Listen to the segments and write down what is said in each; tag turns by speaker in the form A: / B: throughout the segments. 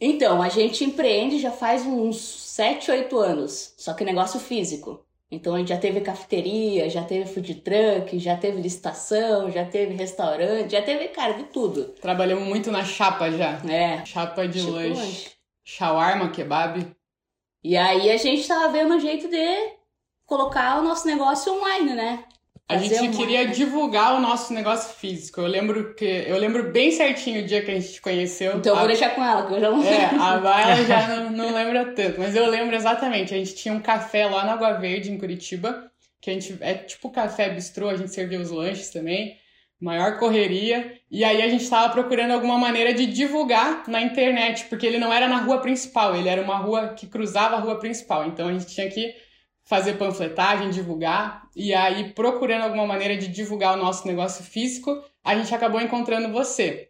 A: Então, a gente empreende já faz uns 7, 8 anos, só que negócio físico. Então a gente já teve cafeteria, já teve food truck, já teve licitação, já teve restaurante, já teve, cara, de tudo.
B: Trabalhamos muito na chapa já.
A: É.
B: Chapa de
A: Tipo
B: lanche.
A: lanche.
B: Shawarma, kebab.
A: E aí a gente tava vendo um jeito de colocar o nosso negócio online, né?
B: A gente queria divulgar o nosso negócio físico. Eu lembro que eu lembro bem certinho o dia que a gente te conheceu.
A: Então eu
B: A-
A: vou deixar com ela, que eu já não
B: É, a Baila já não, não lembra tanto, mas eu lembro exatamente. A gente tinha um café lá na Água Verde, em Curitiba, que a gente é tipo café bistrô, a gente servia os lanches também, maior correria. E aí a gente tava procurando alguma maneira de divulgar na internet, porque ele não era na rua principal, ele era uma rua que cruzava a rua principal. Então a gente tinha que fazer panfletagem, divulgar. E aí, procurando alguma maneira de divulgar o nosso negócio físico, a gente acabou encontrando você.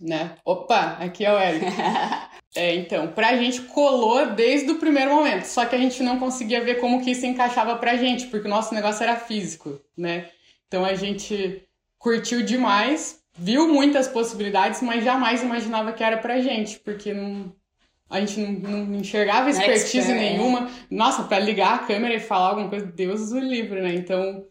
B: Né? Opa, aqui é o Eric. É, então, pra gente colou desde o primeiro momento, só que a gente não conseguia ver como que isso encaixava pra gente, porque o nosso negócio era físico, né? Então a gente curtiu demais, viu muitas possibilidades, mas jamais imaginava que era pra gente, porque não, a gente não, não enxergava expertise
A: expert, né?
B: nenhuma. Nossa, pra ligar a câmera e falar alguma coisa, Deus o livre, né? Então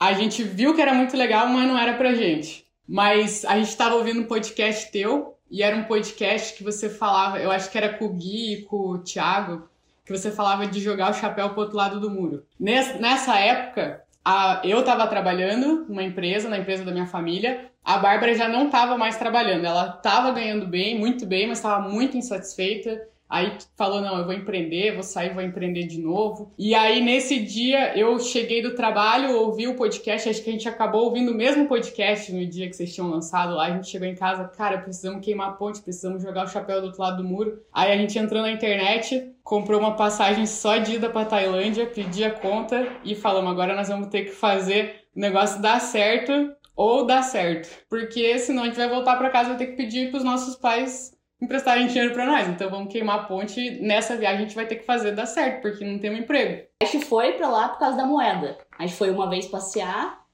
B: a gente viu que era muito legal, mas não era pra gente. Mas a gente tava ouvindo um podcast teu, e era um podcast que você falava, eu acho que era com o Gui e com o Thiago, que você falava de jogar o chapéu pro outro lado do muro. Nes- Nessa época, a- eu tava trabalhando numa empresa, na empresa da minha família, a Bárbara já não tava mais trabalhando, ela tava ganhando bem, muito bem, mas tava muito insatisfeita. Aí falou, não, eu vou empreender, vou sair, vou empreender de novo. E aí, nesse dia, eu cheguei do trabalho, ouvi o podcast, acho que a gente acabou ouvindo o mesmo podcast no dia que vocês tinham lançado lá. A gente chegou em casa, cara, precisamos queimar a ponte, precisamos jogar o chapéu do outro lado do muro. Aí a gente entrou na internet, comprou uma passagem só de ida pra Tailândia, pedi a conta e falamos, agora nós vamos ter que fazer o negócio dar certo ou dar certo. Porque senão a gente vai voltar pra casa e vai ter que pedir pros nossos pais emprestarem dinheiro pra nós. Então vamos queimar a ponte. Nessa viagem a gente vai ter que fazer dar certo, porque não temos emprego.
A: A gente foi pra lá por causa da moeda. A gente foi uma vez passear,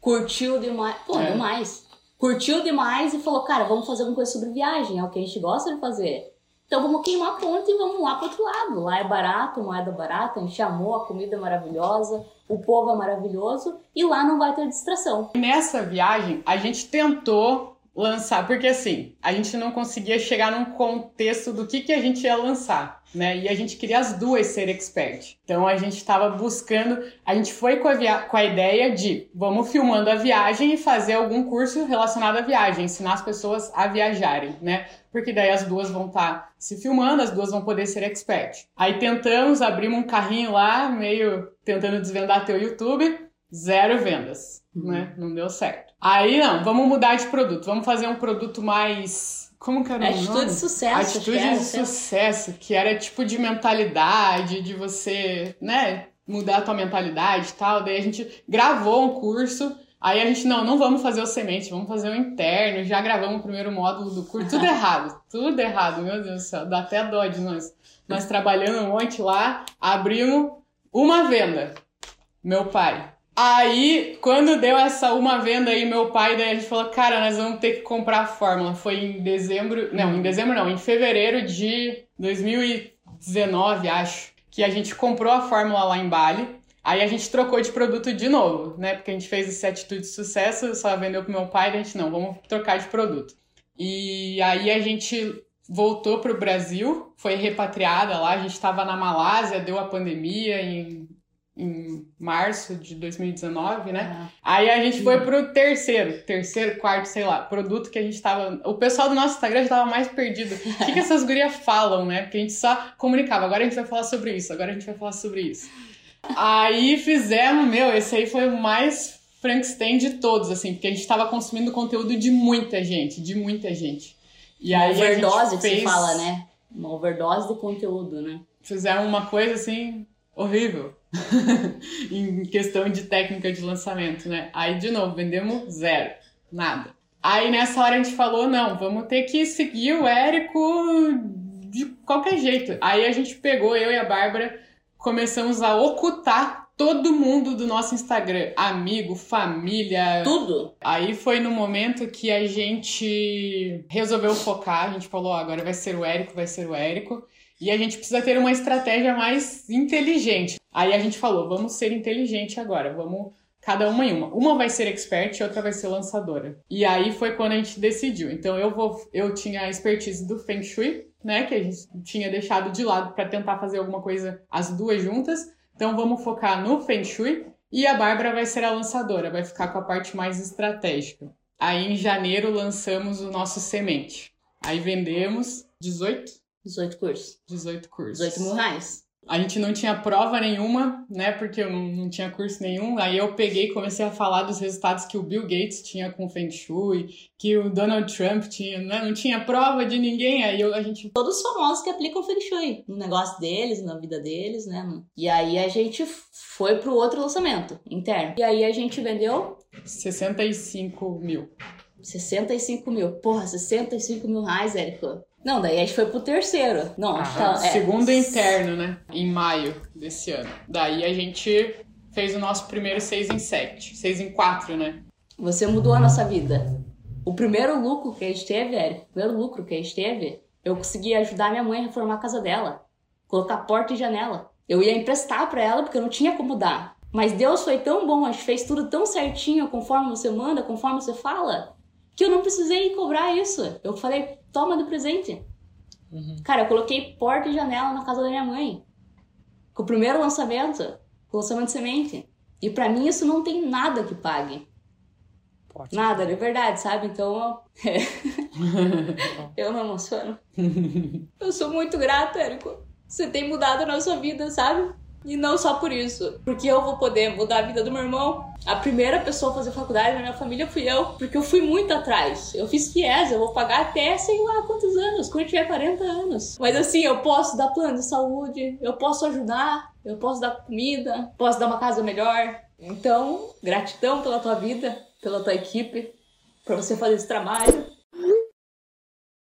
A: curtiu demais. Pô,
B: É.
A: demais. Curtiu demais e falou, cara, vamos fazer alguma coisa sobre viagem, é o que a gente gosta de fazer. Então vamos queimar a ponte e vamos lá pro outro lado. Lá é barato, moeda barata, a gente amou, a comida é maravilhosa, o povo é maravilhoso e lá não vai ter distração.
B: Nessa viagem a gente tentou lançar, porque assim, a gente não conseguia chegar num contexto do que, que a gente ia lançar, né? E a gente queria as duas ser expert. Então a gente estava buscando, a gente foi com a, com a ideia de vamos filmando a viagem e fazer algum curso relacionado à viagem, ensinar as pessoas a viajarem, né? Porque daí as duas vão estar se filmando, as duas vão poder ser expert. Aí tentamos, abrimos um carrinho lá, meio tentando desvendar teu YouTube, zero vendas,
A: Uhum.
B: né? Não deu certo. Aí não, vamos mudar de produto, vamos fazer um produto mais. Como que era o
A: Atitude
B: nome?
A: de sucesso.
B: Atitude de sucesso, que era tipo de mentalidade, de você, né, mudar a tua mentalidade e tal. Daí a gente gravou um curso. Aí a gente, não, não vamos fazer o semente, vamos fazer o interno. Já gravamos o primeiro módulo do curso. Tudo errado, tudo errado, meu Deus do céu. Dá até dó de nós. Nós trabalhando um monte lá, abrimos uma venda. Meu pai. Aí, quando deu essa uma venda aí, meu pai, daí a gente falou, cara, nós vamos ter que comprar a fórmula. Foi em dezembro, não, em dezembro não, em fevereiro de 2019, acho, que a gente comprou a fórmula lá em Bali. Aí a gente trocou de produto de novo, né? Porque a gente fez esse atitude de sucesso, só vendeu pro meu pai, daí a gente não, vamos trocar de produto. E aí a gente voltou pro Brasil, foi repatriada lá, a gente estava na Malásia, deu a pandemia em, em março de 2019, né?
A: Ah,
B: Aí a gente foi pro terceiro, terceiro, quarto, sei lá, produto que a gente tava. O pessoal do nosso Instagram já tava mais perdido. O que, que essas gurias falam, né? Porque a gente só comunicava. Agora a gente vai falar sobre isso, agora a gente vai falar sobre isso. Aí fizemos, meu, esse aí foi o mais Frankenstein de todos, assim, porque a gente tava consumindo conteúdo de muita gente, de muita gente. E
A: uma
B: aí a gente
A: overdose que se
B: fez-
A: fala, né? Uma overdose de conteúdo, né?
B: Fizeram uma coisa assim horrível em questão de técnica de lançamento, né? Aí de novo vendemos zero, nada. Aí nessa hora a gente falou não, vamos ter que seguir o Érico de qualquer jeito. Aí a gente pegou eu e a Bárbara começamos a ocultar todo mundo do nosso Instagram, amigo, família.
A: Tudo.
B: Aí foi no momento que a gente resolveu focar, a gente falou, ó, agora vai ser o Érico, vai ser o Érico. E a gente precisa ter uma estratégia mais inteligente. Aí a gente falou, vamos ser inteligente agora, vamos cada uma em uma. Uma vai ser expert e outra vai ser lançadora. E aí foi quando a gente decidiu. Então eu vou, eu tinha a expertise do Feng Shui, né, que a gente tinha deixado de lado para tentar fazer alguma coisa as duas juntas. Então vamos focar no Feng Shui e a Bárbara vai ser a lançadora, vai ficar com a parte mais estratégica. Aí em janeiro lançamos o nosso semente. Aí vendemos 18
A: 18 cursos.
B: 18 cursos.
A: 18 mil reais.
B: A gente não tinha prova nenhuma, né? Porque eu não, não tinha curso nenhum. Aí eu peguei e comecei a falar dos resultados que o Bill Gates tinha com o Feng Shui, que o Donald Trump tinha, né? Não tinha prova de ninguém. Aí eu, a gente.
A: Todos os famosos que aplicam Feng Shui no negócio deles, na vida deles, né? E aí a gente foi pro outro lançamento interno. E aí a gente vendeu
B: 65 mil.
A: 65 mil. Porra, 65 mil reais, Érico. Não, daí a gente foi pro terceiro. Não,
B: Ah,
A: tá, é.
B: Segundo interno, né? Em maio desse ano. Daí a gente fez o nosso primeiro 6 em 7. 6 em 4, né?
A: Você mudou a nossa vida. O primeiro lucro que a gente teve, Érico, o primeiro lucro que a gente teve, eu consegui ajudar minha mãe a reformar a casa dela. Colocar porta e janela. Eu ia emprestar pra ela porque eu não tinha como dar. Mas Deus foi tão bom, a gente fez tudo tão certinho, conforme você manda, conforme você fala, que eu não precisei cobrar isso. Eu falei, toma do presente. Cara, eu coloquei porta e janela na casa da minha mãe. Com o primeiro lançamento, com o lançamento de semente. E pra mim isso não tem nada que pague.
C: Pode.
A: Nada, de verdade, sabe? Então, é. eu me emociono. Eu sou muito grata, Érico. Você tem mudado a nossa vida, sabe? E não só por isso. Porque eu vou poder mudar a vida do meu irmão. A primeira pessoa a fazer faculdade na minha família fui eu. Porque eu fui muito atrás. Eu fiz FIES, eu vou pagar até sei lá quantos anos, quando tiver 40 anos. Mas assim, eu posso dar plano de saúde, eu posso ajudar, eu posso dar comida, posso dar uma casa melhor. Então, gratidão pela tua vida, pela tua equipe, por você fazer esse trabalho.